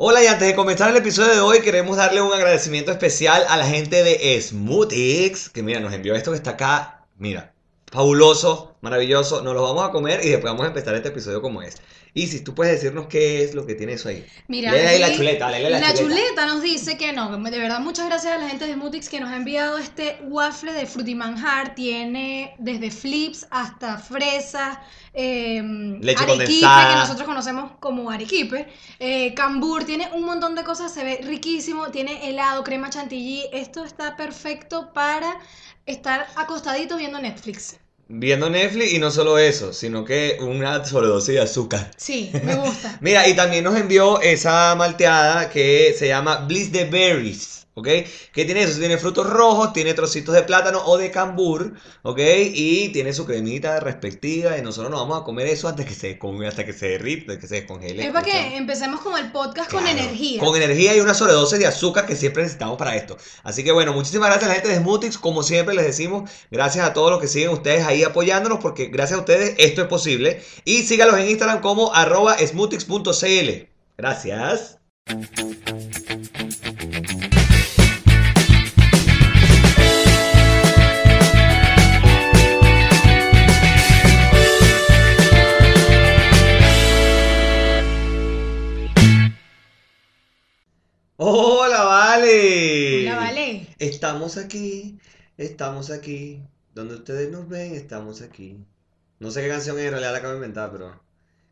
Hola y antes de comenzar el episodio de hoy queremos darle un agradecimiento especial a la gente de Smootix, que mira, nos envió esto que está acá, mira, fabuloso, maravilloso, nos lo vamos a comer y después vamos a empezar este episodio como es. Isis, tú puedes decirnos qué es lo que tiene eso ahí. Mira, Lee ahí la chuleta, lee la, la chuleta. chuleta nos dice que no, de verdad muchas gracias a la gente de Smoothix que nos ha enviado este waffle de frutimanjar, tiene desde flips hasta fresa, eh, Leche arequipe, condensada. que nosotros conocemos como arequipe, eh, cambur, tiene un montón de cosas, se ve riquísimo, tiene helado, crema chantilly, esto está perfecto para estar acostadito viendo Netflix. Viendo Netflix y no solo eso, sino que una sobredosis de azúcar. Sí, me gusta. Mira, y también nos envió esa malteada que se llama Bliss the Berries, ¿ok? Que tiene eso, tiene frutos rojos, tiene trocitos de plátano o de cambur, ¿ok? Y tiene su cremita respectiva y nosotros nos vamos a comer eso antes que se, hasta que se derrita, hasta que se descongele. es para que empecemos con el podcast con energía. Con energía y una sobredosis de azúcar que siempre necesitamos para esto. Así que bueno, muchísimas gracias a la gente de Smootix. Como siempre les decimos, gracias a todos los que siguen ustedes ahí apoyándonos, porque gracias a ustedes esto es posible. Y sígalos en Instagram como arroba smootix.cl. Gracias. Hola, Vale. Hola, vale. Estamos aquí, estamos aquí. Donde ustedes nos ven, estamos aquí. No sé qué canción es, en realidad la acabo de inventar, pero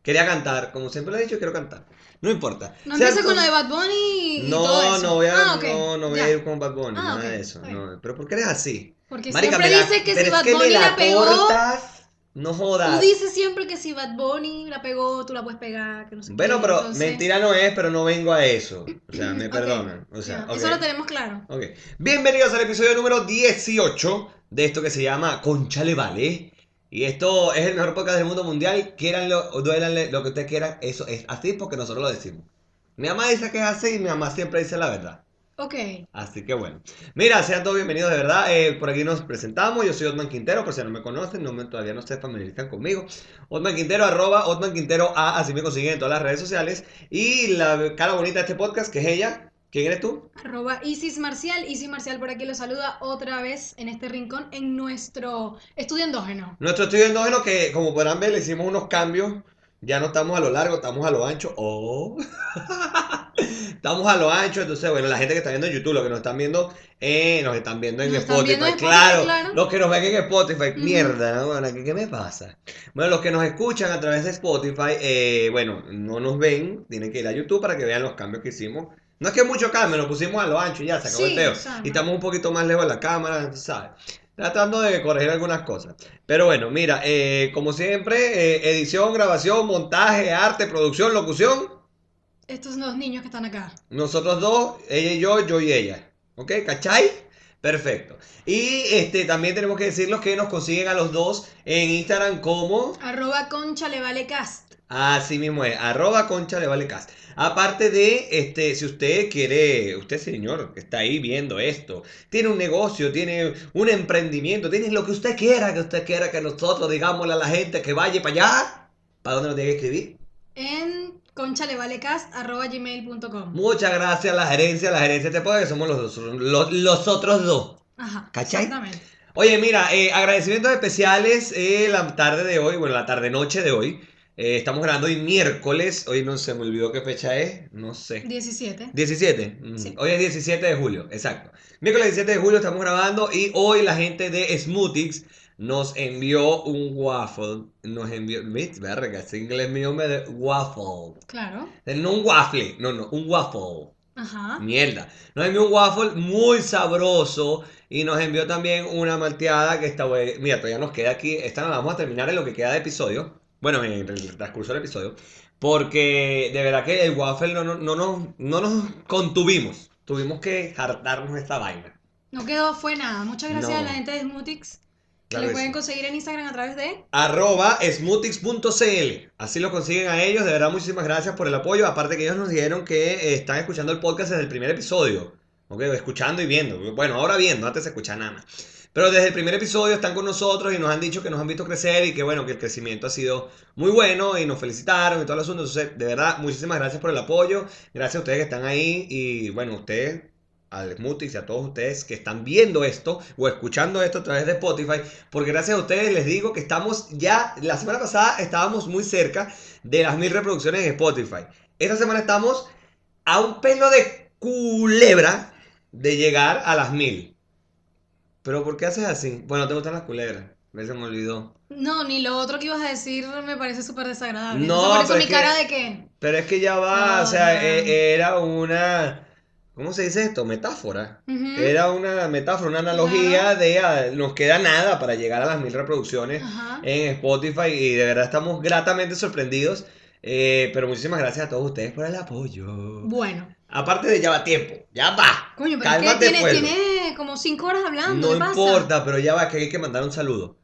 quería cantar. Como siempre lo he dicho, quiero cantar. No importa. No Sea empieces con lo de Bad Bunny y No, todo eso. no voy a, Ah, no, no voy a ya. ir con Bad Bunny, Ah, nada de eso. No, pero ¿por qué eres así? Porque Marica, siempre la- dices que si Bad Bunny la, pegó. cortas. No jodas. Tú dices siempre que si Bad Bunny la pegó, tú la puedes pegar, que no sé Bueno, qué, pero entonces- mentira no es, pero no vengo a eso. O sea, me perdonan. O sea, ok. Eso lo tenemos claro. Ok. Bienvenidos al episodio número 18 de esto que se llama Conchale Vale. Y esto es el mejor podcast del mundo mundial. Quieranlo o duélanle lo que ustedes quieran. Eso es así porque nosotros lo decimos. Mi mamá dice que es así y mi mamá siempre dice la verdad. Ok. Así que bueno. Mira, sean todos bienvenidos de verdad. Eh, por aquí nos presentamos. Yo soy Otman Quintero, por si no me conocen, no me, todavía no se familiarizan conmigo. Otman Quintero, arroba Otman Quintero A, así me consiguen en todas las redes sociales. Y la cara bonita de este podcast, que es ella. ¿Quién eres tú? Arroba Isis Marcial. Isis Marcial por aquí lo saluda otra vez en este rincón en nuestro estudio endógeno. Nuestro estudio endógeno que, como podrán ver, le hicimos unos cambios. Ya no estamos a lo largo, estamos a lo ancho. Oh. estamos a lo ancho. Entonces, bueno, la gente que está viendo en YouTube, los que nos están viendo, eh, nos están viendo en Nos están Spotify. viendo en Spotify, claro, los que nos ven en Spotify, mierda, ¿no? Bueno, ¿qué, qué me pasa? Bueno, los que nos escuchan a través de Spotify, eh, bueno, no nos ven, tienen que ir a YouTube para que vean los cambios que hicimos. No es que mucho cambio, lo pusimos a lo ancho y ya se acabó el peo. o sea, Y estamos un poquito más lejos de la cámara, ¿sabes? Tratando de corregir algunas cosas. Pero bueno, mira, eh, como siempre, eh, edición, grabación, montaje, arte, producción, locución. Estos son los niños que están acá. Nosotros dos, ella y yo, yo y ella. ¿Ok? ¿Cachai? Perfecto. Y este también tenemos que decirles que nos consiguen a los dos en Instagram como. Arroba concha le vale cast. Así mismo es, arroba concha le vale cast. Aparte de, este, si usted quiere, usted señor que está ahí viendo esto, tiene un negocio, tiene un emprendimiento, tiene lo que usted quiera, que usted quiera que nosotros digámosle a la gente que vaya para allá, ¿para dónde nos tiene que escribir? En conchalevalecast arroba gmail.com. Muchas gracias a la gerencia, la gerencia te puede que somos los, los, los otros dos. Ajá. ¿Cachai? Exactamente. Oye, mira, eh, agradecimientos especiales eh, la tarde de hoy, bueno, la tarde-noche de hoy. Eh, estamos grabando hoy miércoles, hoy no se me olvidó qué fecha es, no sé. 17. 17. mm, Sí. Hoy es 17 de julio, exacto. Miércoles 17 de julio estamos grabando y hoy la gente de Smootix nos envió un waffle. Nos envió. Verga, ese inglés mío me de waffle. Claro. No un waffle, no, no, un waffle. Ajá. Mierda. Nos envió un waffle muy sabroso y nos envió también una malteada que está buena. Mira, todavía nos queda aquí. Esta la vamos a terminar en lo que queda de episodio. Bueno, en el transcurso del episodio. Porque de verdad que el waffle no, no, no, nos- no nos contuvimos. Tuvimos que hartarnos esta vaina. No quedó, fue nada. Muchas gracias No. a la gente de Smootix. Que Claro que pueden sí. conseguir en Instagram a través de. Arroba smootix.cl. Así lo consiguen a ellos. De verdad, muchísimas gracias por el apoyo. Aparte que ellos nos dijeron que eh, están escuchando el podcast desde el primer episodio. ¿Ok? Escuchando y viendo. Bueno, ahora viendo, antes se escucha nada más. Pero desde el primer episodio están con nosotros y nos han dicho que nos han visto crecer y que bueno, que el crecimiento ha sido muy bueno y nos felicitaron y todo el asunto. Entonces, de verdad, muchísimas gracias por el apoyo. Gracias a ustedes que están ahí y bueno, ustedes al Smoothies y a todos ustedes que están viendo esto o escuchando esto a través de Spotify, porque gracias a ustedes les digo que estamos ya, la semana pasada estábamos muy cerca de las mil reproducciones en Spotify. Esta semana estamos a un pelo de culebra de llegar a las mil. Pero ¿por qué haces así? Bueno, te gustan las culebras. A se me olvidó. No, ni lo otro que ibas a decir me parece súper desagradable. No, por eso mi es que- cara de que... Pero es que ya va, Ah, o sea, ya. e- era una... ¿Cómo se dice esto? Metáfora. Ujú. Era una metáfora, una analogía de ah, nos queda nada para llegar a las mil reproducciones Ajá. en Spotify y de verdad estamos gratamente sorprendidos. Eh, pero muchísimas gracias a todos ustedes por el apoyo. Bueno. Aparte de ya va tiempo, ya va. Coño, pero es que Cálmate, tiene, tiene como cinco horas hablando. No ¿qué pasa? importa, pero ya va, que hay que mandar un saludo.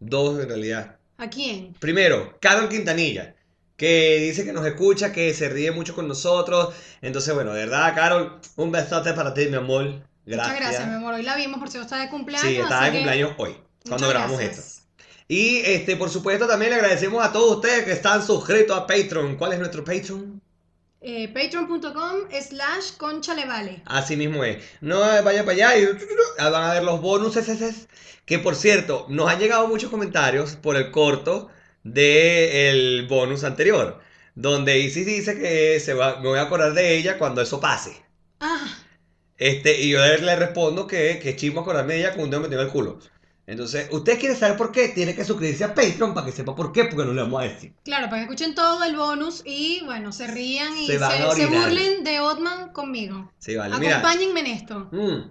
Dos en realidad. ¿A quién? Primero, Carol Quintanilla, que dice que nos escucha, que se ríe mucho con nosotros. Entonces, bueno, de verdad, Carol, un besote para ti, mi amor. Gracias. Muchas gracias, mi amor. Hoy la vimos por si está de cumpleaños. Sí, así de que cumpleaños hoy, cuando muchas grabamos gracias. esto. Y este, por supuesto, también le agradecemos a todos ustedes que están suscritos a Patreon. ¿Cuál es nuestro Patreon? Eh, Patreon.com slash conchalevale. Así mismo es. No vaya para allá y van a ver los bonus. Que por cierto, nos han llegado muchos comentarios por el corto del bonus anterior. Donde Isis dice que se va, me voy a acordar de ella cuando eso pase. Ah, Este, y yo le respondo que, que chismo acordarme de ella con un dedo el culo. Entonces, ¿usted quiere saber por qué? Tiene que suscribirse a Patreon para que sepa por qué, porque no le vamos a decir. claro, para que escuchen todo el bonus y bueno, se rían y Se burlen de Otman conmigo. Sí, vale. Mira, Acompáñenme en esto. mm,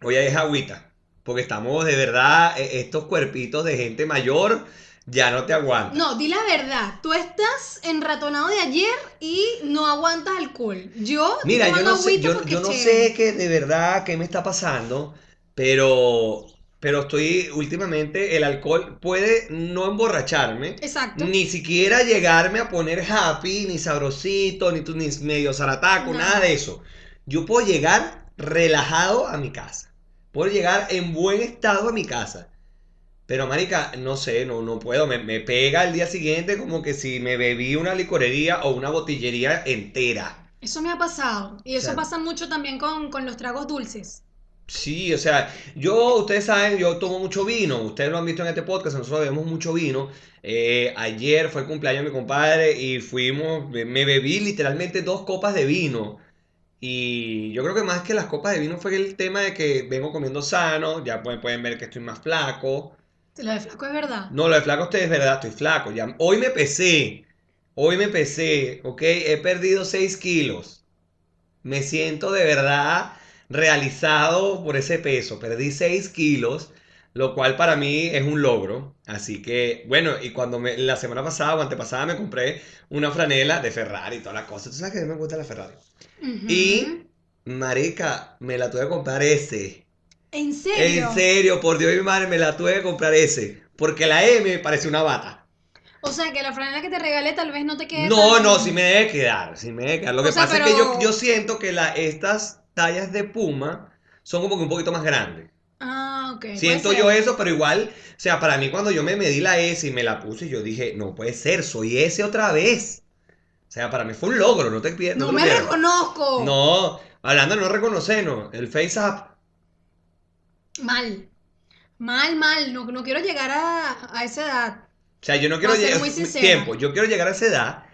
voy a dejar agüita. Porque estamos de verdad, eh, estos cuerpitos de gente mayor ya no te aguantan. No, di la verdad. Tú estás enratonado de ayer y no aguantas alcohol. Yo Mira, yo no sé, yo, yo no sé qué de verdad qué me está pasando, pero, pero estoy últimamente, el alcohol puede no emborracharme, Exacto. ni siquiera llegarme a poner happy, ni sabrosito, ni, ni medio zarataco, No. nada de eso. Yo puedo llegar relajado a mi casa, puedo llegar en buen estado a mi casa. Pero, marica, no sé, no, no puedo. Me, me pega el día siguiente como que si me bebí una licorería o una botillería entera. Eso me ha pasado. Y eso sea- pasa mucho también con, con los tragos dulces. Sí, o sea, yo, ustedes saben, yo tomo mucho vino, ustedes lo han visto en este podcast, nosotros bebemos mucho vino. Eh, ayer fue el cumpleaños de mi compadre y fuimos, me bebí literalmente dos copas de vino. Y yo creo que más que las copas de vino fue el tema de que vengo comiendo sano, ya pueden, pueden ver que estoy más flaco. Lo de flaco es verdad. No, lo de flaco ustedes es verdad, estoy flaco. Ya, hoy me pesé, hoy me pesé, ¿ok? He perdido 6 kilos. Me siento de verdad realizado por ese peso. Perdí 6 kilos, lo cual para mí es un logro. Así que, bueno, y cuando me, la semana pasada o antepasada me compré una franela de Ferrari y toda la cosa. Tú sabes que a mí me gusta la Ferrari. Y, marica, me la tuve que comprar ese. ¿En serio? En serio, por Dios y mi madre, me la tuve que comprar ese. Porque la M parece una bata. O sea, que la franela que te regalé tal vez no te quede No, tan- no, sí me debe quedar, sí me debe quedar. Lo que O sea, pasa es que yo siento que la, estas tallas de Puma son como que un poquito más grandes. Ah, ok. Siento yo eso, pero igual, o sea, para mí cuando yo me medí la S y me la puse, yo dije, no puede ser, soy S otra vez. O sea, para mí fue un logro, no te pierdas. No me reconozco. No, hablando de no reconocernos, el Face Up. Mal. Mal, mal. No, no quiero llegar a, a esa edad. O sea, yo no quiero llegar muy sincera. tiempo, yo quiero llegar a esa edad,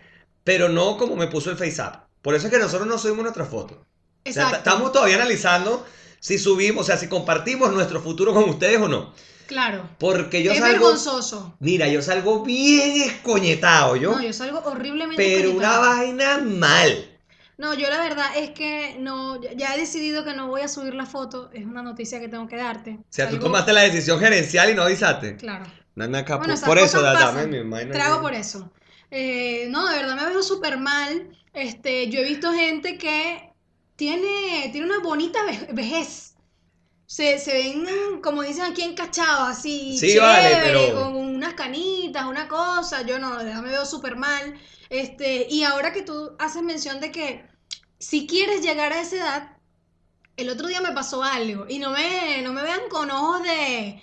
pero no como me puso el Face Up. Por eso es que nosotros no subimos nuestra O sea, estamos todavía analizando si subimos, o sea, si compartimos nuestro futuro con ustedes o no. Claro. Porque yo es salgo, vergonzoso. mira, yo salgo bien escoñetado, yo, No, yo salgo horriblemente pero una vaina mal. No, yo la verdad es que no, ya- he decidido que no voy a subir la foto. Es una noticia que tengo que darte. O sea, tú tomaste la decisión gerencial y no avisaste. Claro. Dame acá, Bueno, por, eso, dame mi vaina Trago por eso. Eh, no, de verdad me veo súper mal. Este, yo he visto gente que tiene, tiene una bonita ve- vejez. Se, se ven, como dicen aquí, encachados, así, Sí, vale, pero- con unas canitas, una cosa. Yo no, de verdad me veo súper mal. Este, y ahora que tú haces mención de que si quieres llegar a esa edad, el otro día me pasó algo y no me, no me vean con ojos de,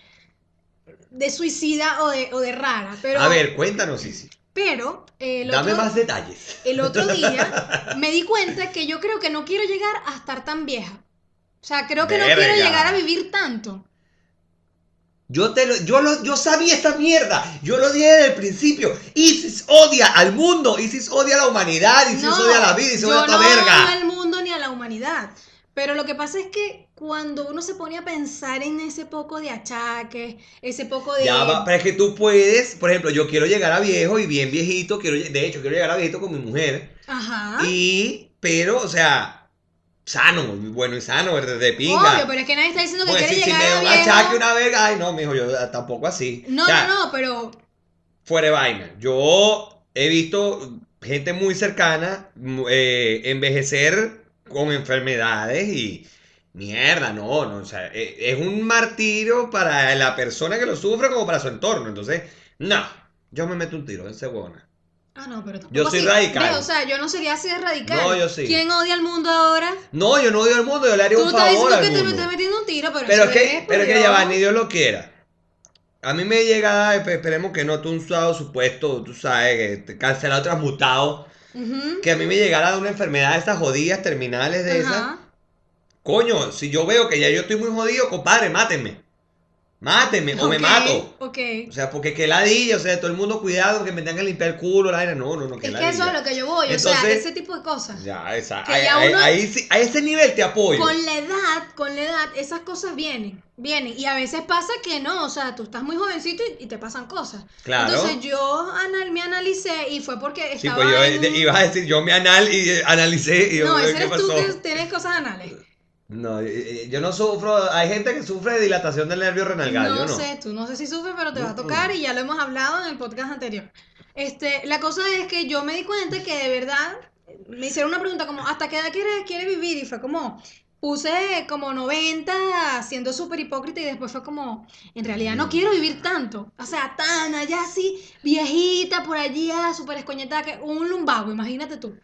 de suicida o de, o de rara, pero, A ver, cuéntanos, Sisi. Pero el, Dame otro, más detalles. el otro día me di cuenta que yo creo que no quiero llegar a estar tan vieja. O sea, creo que no quiero llegar a vivir tanto. Yo, te lo, yo, lo, yo sabía esta mierda. Yo lo dije desde el principio. Isis odia al mundo. Isis odia a la humanidad. Isis No, odia a la vida. Isis odia a esta no verga. al mundo ni a la humanidad. Pero lo que pasa es que cuando uno se pone a pensar en ese poco de achaques, ese poco de... Ya va, pero es que tú puedes, por ejemplo, yo quiero llegar a viejo y bien viejito, quiero, de hecho, quiero llegar a viejito con mi mujer. Ajá. Y, pero, o sea, sano, bueno y sano, de, de pinga. Obvio, pero es que nadie está diciendo que Pues quiere si, si llegar me da a un viejo. achaque una verga, ay no, mijo, yo ah, tampoco así. No, O sea, no, no, pero fuera de vaina. Yo he visto gente muy cercana eh, envejecer con enfermedades y mierda, no, no, o sea, e- es un martirio para la persona que lo sufre como para su entorno. Entonces, no, yo me meto un tiro en huevona. Ah, no, pero Yo soy así. radical. Ve, o sea, yo no sería así de radical. No, yo sí. ¿Quién odia al mundo ahora? No, yo no odio al mundo, yo le haría Tú un estás favor diciendo al que te mundo. estás metiendo un tiro, pero, Pero es que, pero es que por ya va, ni Dios lo quiera. A mí me llega, espe- esperemos que no, tú un suave supuesto, tú sabes, que te cancelado, transmutado, Ujú. que a mí me llegara de una enfermedad de estas jodidas terminales de esas. Coño, si yo veo que ya yo estoy muy jodido, compadre, mátenme. Mátenme o me mato. Ok. O sea, porque que ladilla, o sea, todo el mundo cuidado, que me tengan que limpiar el culo, la vaina. No, no, no, que Es que eso es lo que yo voy, o sea, ese tipo de cosas. Ya, esa, Que ahí, ya ahí- sí- a ese nivel te apoyo. Con la edad, con la edad, esas cosas vienen, vienen. Y a veces pasa que no, o sea, tú estás muy jovencito y, y te pasan cosas. Claro. Entonces yo anal, me analicé y fue porque Sí, estaba pues yo en... eh, ibas a decir, yo me anal y eh, analicé y yo, No, ese ¿qué eres tú pasó? que tienes cosas anales. No, eh, eh, yo no sufro, hay gente que sufre de dilatación del nervio renal, No, yo no. sé, tú no sé si sufres, pero te va a tocar y ya lo hemos hablado en el podcast anterior. Este, la cosa es que yo me di cuenta que de verdad me hicieron una pregunta como, ¿hasta qué edad quieres, quieres vivir? Y fue como, puse como 90, siendo súper hipócrita y después fue como, en realidad no quiero vivir tanto. O sea, tan allá así, viejita por allá, súper escoñetada, que un lumbago, imagínate tú.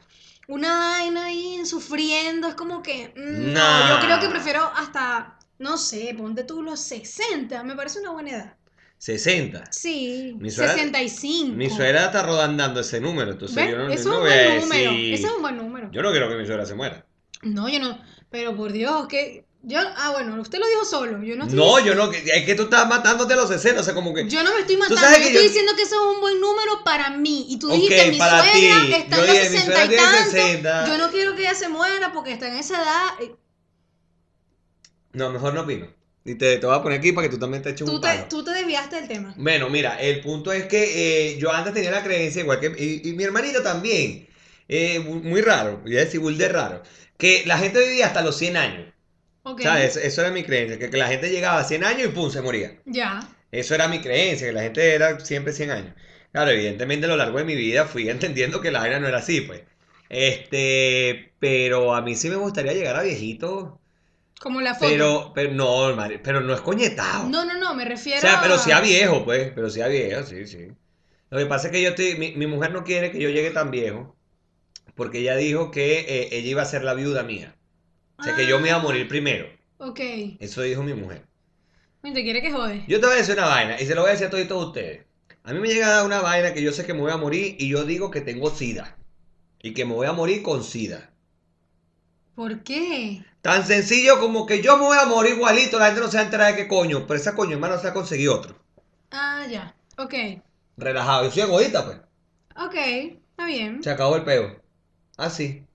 Una vaina ahí sufriendo, es como que, mm, no, yo creo que prefiero hasta, no sé, ponte tú los 60, me parece una buena edad. 60. Sí, Mi suegra- 65. Mi suegra está rodando ese número, entonces ¿Ves? yo no, Eso no es un buen número. Ese es un buen número. Yo no quiero que mi suegra se muera. No, yo no. Pero por Dios, que. Yo. Ah, bueno, usted lo dijo solo. Yo no estoy. No, yo no, es que tú estás matándote a los 60, o sea, como que... Yo no me estoy matando. Yo estoy yo- diciendo que eso es un buen número para mí. Y tú Ok, dijiste, mi para suegra ti. está Yo en los dije, mi 60 suegra y tanto. 60. Yo no quiero que ella se muera porque está en esa edad. Eh, No, mejor no opino. Y te, te voy a poner aquí para que tú también te eches un te, palo. tú te desviaste del tema. Bueno, mira, el punto es que eh, yo antes tenía la creencia, igual que... Y, y mi hermanito también. eh, muy raro, voy a decir de raro. Que la gente vivía hasta los 100 años. Ok. ¿Sabes? Eso era mi creencia, que, que la gente llegaba a 100 años y pum, se moría. Ya. Eso era mi creencia, que la gente era siempre 100 años. Claro, evidentemente a lo largo de mi vida fui entendiendo que la vaina no era así, pues. Este, pero a mí sí me gustaría llegar a viejito, Como la foto. pero, pero no, pero no es coñetado. No, no, no, me O refiero sea, pero a- sí a viejo, pues, pero sí a viejo, sí, sí. Lo que pasa es que yo estoy, mi, mi mujer no quiere que yo llegue tan viejo, porque ella dijo que eh, ella iba a ser la viuda mía. O sea, que yo me iba a morir primero. Ok. Eso dijo mi mujer. ¿Te quiere que jode? Yo te voy a decir una vaina, y se lo voy a decir a todos ustedes. A mí me llega a dar una vaina que yo sé que me voy a morir y yo digo que tengo sida. Y que me voy a morir con sida. ¿Por qué? Tan sencillo como que yo me voy a morir igualito, la gente no se va a enterar de qué coño, pero esa coño hermano se va a conseguir otro. Ah, ya. Ok. Relajado, yo soy egoísta, pues. Ok. Está bien. Se acabó el peo. Así.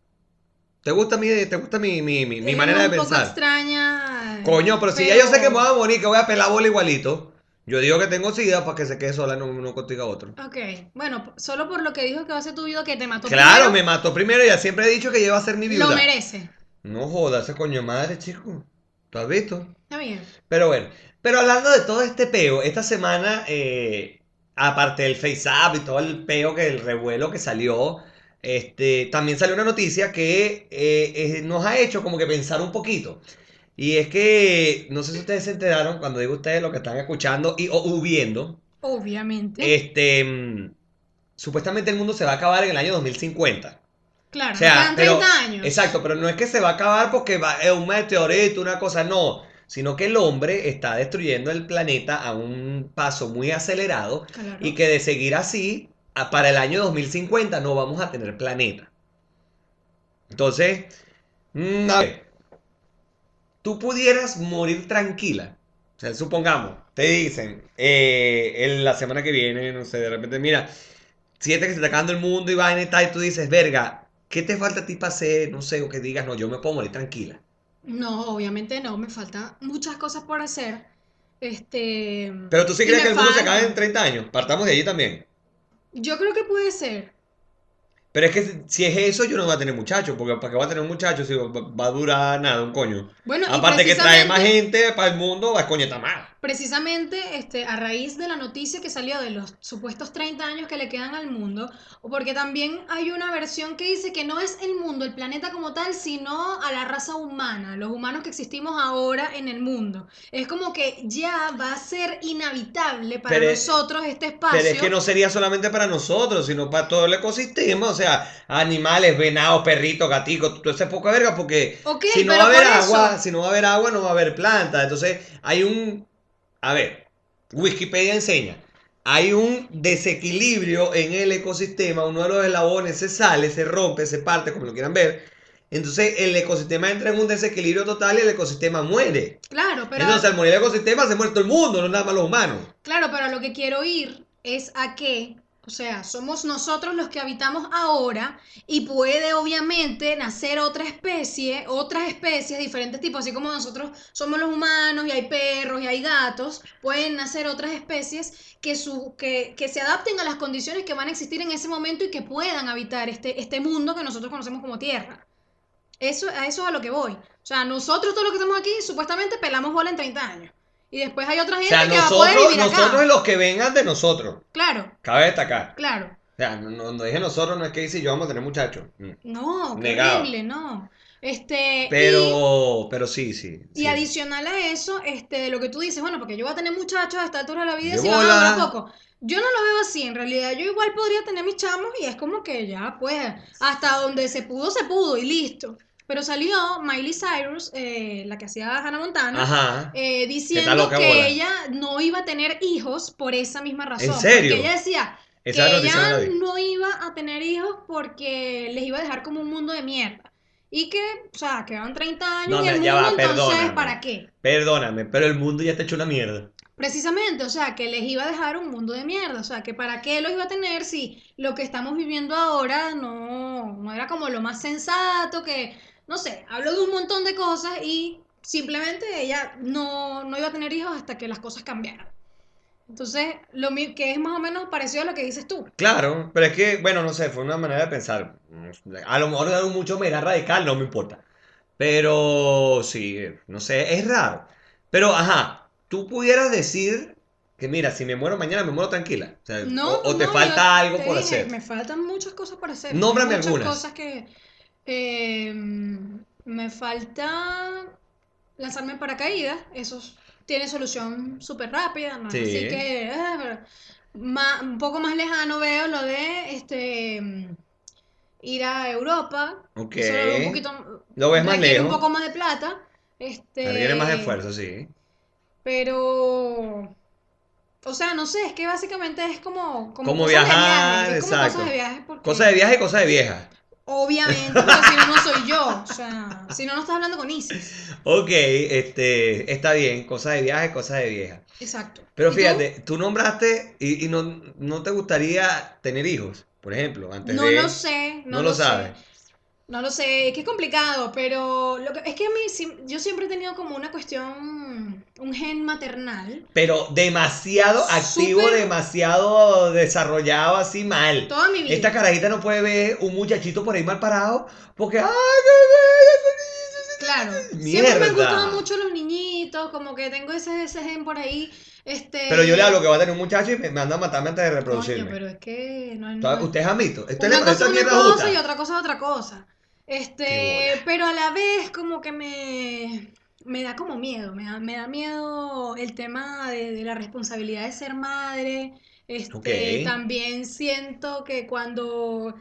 ¿Te gusta mi, te gusta mi, mi, mi, mi manera de un poco pensar? extraña. Coño, pero si ya yo sé que me voy a morir, que voy a pelar bola igualito, yo digo que tengo sida para que se quede sola no, no contigo otro. Ok. Bueno, solo por lo que dijo que va a ser tu vida que te mató Claro, me primero, mató primero y ya siempre he dicho que ella va a ser mi viuda. Lo merece. No jodas, ese coño madre, chico. ¿Tú has visto? Está bien. Pero bueno, pero hablando de todo este peo, esta semana, eh, aparte del Face Up y todo el peo que el revuelo que salió, este, también salió una noticia que eh, nos ha hecho como que pensar un poquito. Y es que, no sé si ustedes se enteraron, cuando digo ustedes lo que están escuchando y o, o viendo, Obviamente. este, supuestamente el mundo se va a acabar en el año 2050. Claro, O sea, quedan pero- 30 años. Exacto, pero no es que se va a acabar porque va, es un meteorito, una cosa, no. Sino que el hombre está destruyendo el planeta a un paso muy acelerado Claro. y que de seguir así, para el año 2050 no vamos a tener planeta. Entonces, mm, a ver, tú pudieras morir tranquila. O sea, supongamos, te dicen, eh, en la semana que viene, no sé, de repente, mira, sientes que se está acabando el mundo y vaina y tal, y tú dices, verga, ¿qué te falta a ti para hacer? No sé, o que digas, no, yo me puedo morir tranquila. No, obviamente no, me faltan muchas cosas por hacer. Este, Pero tú sí crees que el mundo se acabe en 30 años. Partamos de allí también. Yo creo que puede ser. Pero es que si- es eso, yo no voy a tener muchachos. Porque ¿para qué voy a tener un muchacho si va, a durar nada, un coño? Bueno, Aparte que trae más gente para el mundo, va a coño, está más. Precisamente este, a raíz de la noticia que salió de los supuestos 30 años que le quedan al mundo, porque también hay una versión que dice que no es el mundo, el planeta como tal, sino a la raza humana, los humanos que existimos ahora en el mundo. Es como que ya va a ser inhabitable para Pero nosotros este espacio. Pero es que no sería solamente para nosotros, sino para todo el ecosistema. O sea, animales, venados, perritos, gaticos, todo ese poca verga. Porque si no va a haber eso- agua, si no va a haber agua, no va a haber planta. Entonces, hay un. A ver, Wikipedia enseña. Hay un desequilibrio en el ecosistema. Uno de los eslabones se sale, se rompe, se parte, como lo quieran ver. Entonces, el ecosistema entra en un desequilibrio total y el ecosistema muere. Claro, pero Entonces, al morir el ecosistema, se muere todo el mundo, no nada más los humanos. Claro, pero a lo que quiero ir es a que, o sea, somos nosotros los que habitamos ahora y puede obviamente nacer otra especie, otras especies, diferentes tipos, así como nosotros somos los humanos y hay perros y hay gatos, pueden nacer otras especies que, que, que se adapten a las condiciones que van a existir en ese momento y que puedan habitar este, este mundo que nosotros conocemos como Tierra. Eso, a eso es a lo que voy. O sea, nosotros todos los que estamos aquí supuestamente pelamos bola en 30 años. Y después hay otra O gente sea, que va a poder nosotros, vivir acá. nosotros y los que vengan de nosotros. Claro, Cabe destacar. claro. O sea, no, no, dije nosotros, no es que dice yo vamos a tener muchachos. Mm. No, horrible, no. Este, Pero, pero sí, sí. y, y sí. adicional a eso, este, de lo que tú dices, bueno, porque yo voy a tener muchachos a esta altura de la vida, De si van a poco. Yo no lo veo así, en realidad. Yo igual podría tener mis chamos y es como que ya, pues, hasta donde se pudo, se pudo y listo. Pero salió Miley Cyrus, eh, la que hacía Hannah Montana, Ajá. eh, diciendo que ella no iba a tener hijos por esa misma razón. serio? Porque ella decía Esa que ella no iba a tener hijos porque les iba a dejar como un mundo de mierda. Y que, o sea, quedaban 30 años No, y el mundo, va, entonces. ¿para qué? Perdóname, pero el mundo ya está hecho una mierda. Precisamente, o sea, que les iba a dejar un mundo de mierda, o sea, que para qué los iba a tener si lo que estamos viviendo ahora no, no era como lo más sensato, que, no sé, hablo de un montón de cosas y simplemente ella no, no iba a tener hijos hasta que las cosas cambiaran. Entonces, lo que es más o menos parecido a lo que dices tú. Claro, pero es que, bueno, no sé, fue una manera de pensar. A lo mejor algo mucho mera radical, no me importa. Pero sí, no sé, es raro. Pero, ajá, tú pudieras decir que, mira, si me muero mañana, me muero tranquila. O, sea, No, o, o te no, falta algo te por dije, hacer. Me faltan muchas cosas por hacer. Nómbrame muchas algunas. cosas que eh, me falta lanzarme en paracaídas. Eso tiene solución súper rápida. ¿no? Sí. Así que eh, ma- un poco más lejano veo lo de este ir a Europa. Ok. Eso lo veo un poquito. Lo ves más requiere un lejos. poco más de plata. Este, Requiere más esfuerzo, sí. pero, o sea, no sé, es que básicamente es como, como, Como cosas de viajar, viajes, es como exacto. cosas de viajes porque, Cosa de viaje y cosa de vieja. Obviamente, porque si no, no soy yo, o sea, si no, no estás hablando con Isis, Ok, este, está bien, cosa de viaje, cosa de vieja. exacto. Pero fíjate, tú nombraste y, y no, no te gustaría tener hijos, por ejemplo, antes No de... lo sé, no, No lo, sabes. No lo sé, es que es complicado, pero lo que, es que a mí, yo siempre he tenido como una cuestión, un gen maternal, Pero demasiado activo, demasiado desarrollado, así mal. toda mi vida. Esta carajita no puede ver un muchachito por ahí mal parado porque, ¡ay, Claro, bella! siempre me han Mierda. gustado mucho los niñitos, como que tengo ese, ese gen por ahí, este... Pero yo le hablo que va a tener un muchacho y me manda a matarme antes de Coño, reproducirme. pero es que no hay Entonces, no- ¿Usted es? ¿Esto Una le cosa es una mierda cosa y otra cosa es otra cosa. Este, pero a la vez como que me, me da como miedo, me da, me da miedo el tema de, de la responsabilidad de ser madre. Este, también siento que cuando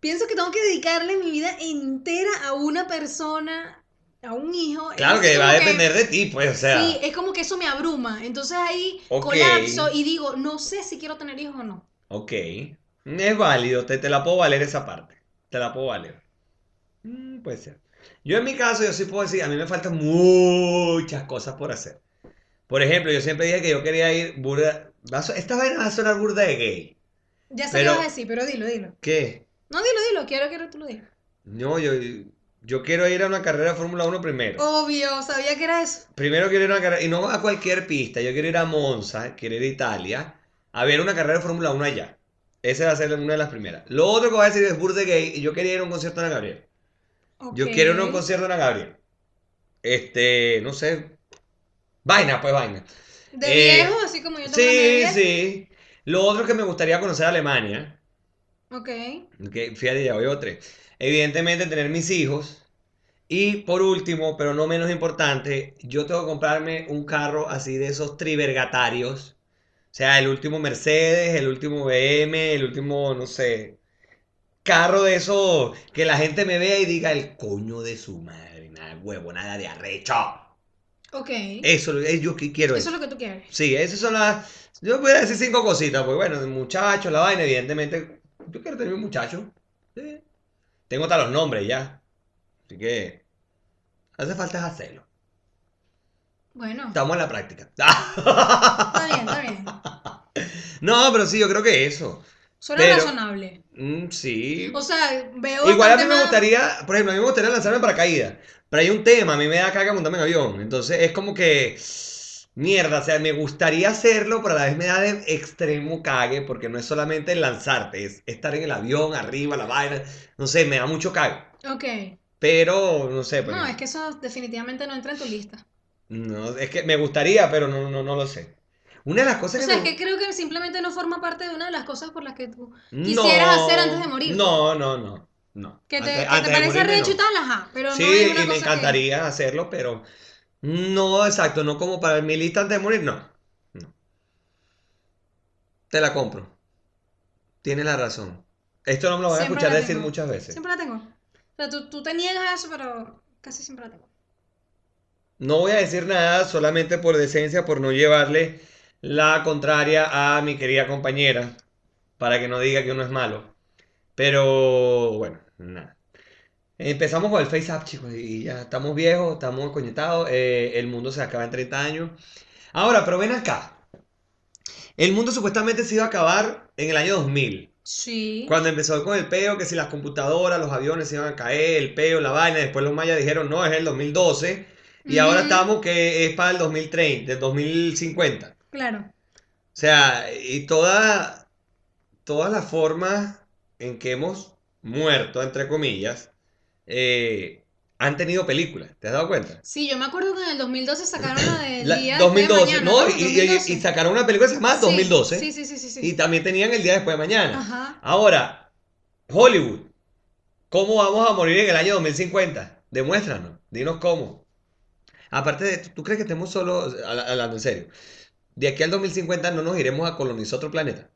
pienso que tengo que dedicarle mi vida entera a una persona, a un hijo. Claro que va a depender de ti, pues, o sea. Sí, es como que eso me abruma. Entonces ahí colapso y digo, no sé si quiero tener hijos o no. Ok. Es válido, te, te la puedo valer esa parte. Te la puedo valer. Mm, puede ser. Yo en mi caso, yo sí puedo decir, a mí me faltan muchas cosas por hacer. Por ejemplo, yo siempre dije que yo quería ir burda... va a so- Esta vaina va a sonar burda de gay. Ya sé Pero- qué vas a decir, pero dilo, dilo. ¿Qué? No, dilo, dilo, quiero que tú lo digas. No, yo, yo quiero ir a una carrera de Fórmula 1 primero. Obvio, sabía que era eso. Primero quiero ir a una carrera, y no a cualquier pista, yo quiero ir a Monza, quiero ir a Italia, a ver una carrera de Fórmula 1 allá. Esa va a ser una de las primeras. Lo otro que voy a decir es burda de gay, y yo quería ir a un concierto de Ana Gabriel. Yo quiero ir a un concierto de Ana Gabriel. Este, no sé. Vaina, pues vaina. De Eh, viejo, así como yo Sí, sí. Lo otro que me gustaría conocer Alemania. Ok. Que fíjate, ya voy a tres. Evidentemente, tener mis hijos. Y por último, pero no menos importante, yo tengo que comprarme un carro así de esos trivergatarios. O sea, el último Mercedes, el último BM, el último, no sé, carro de esos que la gente me vea y diga el coño de su madre, nada huevo, nada de arrecho. Ok. Eso es yo que quiero Eso eso. es lo que tú quieres. Sí, esas son las. Yo voy a decir cinco cositas, pues bueno, el muchacho, la vaina, evidentemente. Yo quiero tener un muchacho. Sí. Tengo hasta los nombres ya. Así que. Hace falta es hacerlo. Bueno, Estamos en la práctica. está bien, está bien. No, pero sí, yo creo que eso. Suena Pero- razonable. Mm, sí. O sea, veo Igual a mí me gustaría, por ejemplo, a mí me gustaría lanzarme en paracaídas. Pero hay un tema, a mí me da caga montarme en avión. Entonces es como que. Mierda, o sea, me gustaría hacerlo, pero a la vez me da de extremo cague, porque no es solamente lanzarte, es estar en el avión, arriba, la vaina. No sé, me da mucho cague. Ok. Pero, no sé, pues. No, es que eso definitivamente no entra en tu lista. No, es que me gustaría, pero no, no, no lo sé. Una de las O cosas que sea, es que creo que simplemente no forma parte de una de las cosas por las que tú No, quisieras hacer antes de morir. No, no, no. no. Que te, Antes- que te antes parece recho y tal, ajá. Pero Sí, no es una y me que- encantaría hacerlo, pero no, exacto, no como para mi lista antes de morir, no. no. Te la compro. Tienes la razón. Esto no me lo voy a escuchar decir muchas veces. Siempre la tengo. O sea, tú, tú te niegas a eso, pero casi siempre la tengo. No voy a decir nada solamente por decencia, por no llevarle la contraria a mi querida compañera, para que no diga que uno es malo. Pero bueno, nada. Empezamos con el Face App, chicos, y ya estamos viejos, estamos coñetados, eh, el mundo se acaba en 30 años. Ahora, pero ven acá. El mundo supuestamente se iba a acabar en el año 2000. Sí. Cuando empezó con el peo, que si las computadoras, los aviones se iban a caer, el peo, la vaina, después los mayas dijeron, no, es el 2012, y ahora estamos que es para el 2030, el 2050. Claro. O sea, y toda, todas las formas en que hemos muerto, entre comillas, eh, han tenido películas, ¿te has dado cuenta? Sí, yo me acuerdo que en el 2012 sacaron la de La- Día 2012, de Mañana, ¿no? ¿no? Y, y- y 2012. sacaron una película que se llama Sí, 2012, Sí, sí, sí, sí. sí. y también tenían el día después de mañana. Ajá. Ahora, Hollywood, ¿cómo vamos a morir en el año 2050? Demuéstranos, dinos cómo. Aparte de, ¿tú crees que estemos habla- hablando en serio? De aquí al 2050 no nos iremos a colonizar otro planeta.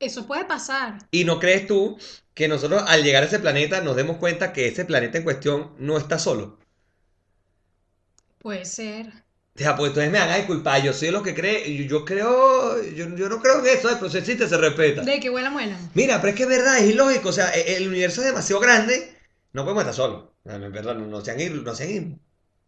Eso puede pasar. ¿Y no crees tú que nosotros al llegar a ese planeta nos demos cuenta que ese planeta en cuestión no está solo? Puede ser. O sea, pues entonces me hagan disculpar, yo soy los que cree, yo, yo creo, yo, yo no creo en eso, pero si existe, se respeta. De que huela muela. Mira, pero es que es verdad, es ilógico. O sea, e- el universo es demasiado grande. No podemos estar solos. Es verdad, no, no sean, no sean il-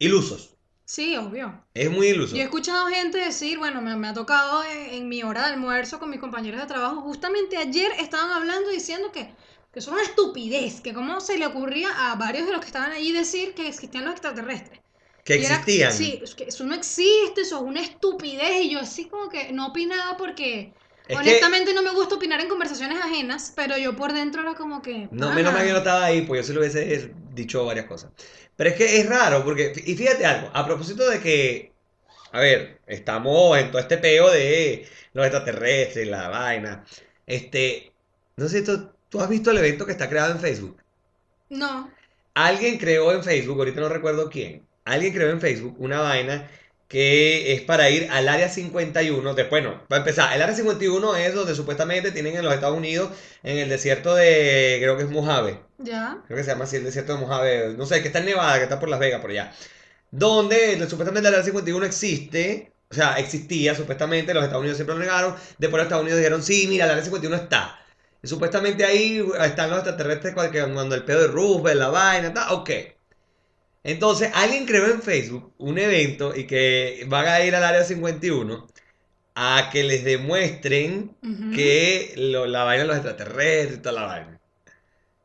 ilusos. Sí, obvio. Es muy iluso. Yo he escuchado gente decir, bueno, me, me ha tocado en, en mi hora de almuerzo con mis compañeros de trabajo, justamente ayer estaban hablando diciendo que, que eso era una estupidez, que cómo se le ocurría a varios de los que estaban allí decir que existían los extraterrestres. Que Y era- existían. sí, es que eso no existe, eso es una estupidez. Y yo así como que no opinaba porque Es que- honestamente no me gusta opinar en conversaciones ajenas, pero yo por dentro era como que... No, menos mal que no estaba ahí, pues yo sí lo hubiese dicho varias cosas. Pero es que es raro, porque, y fíjate algo, a propósito de que, a ver, estamos en todo este peo de los extraterrestres, la vaina. Este, no sé, ¿tú, tú has visto el evento que está creado en Facebook? No, Alguien creó en Facebook, ahorita no recuerdo quién, alguien creó en Facebook una vaina que es para ir al área 51. Después, no, para empezar, el área 51 es donde supuestamente tienen en los Estados Unidos, en el desierto de, creo que es Mojave. Ya. Creo que se llama así el desierto de Mojave. No sé, que está en Nevada, que está por Las Vegas, por allá. Donde supuestamente el área 51 existe. O sea, existía supuestamente, los Estados Unidos siempre lo negaron. Después los Estados Unidos dijeron, sí, mira, el área 51 está. Y supuestamente ahí están los extraterrestres cuando cuando el pedo de Roosevelt, la vaina, está, ok. Entonces, alguien creó en Facebook un evento y que van a ir al área 51 a que les demuestren que lo- la vaina de los extraterrestres y toda la vaina.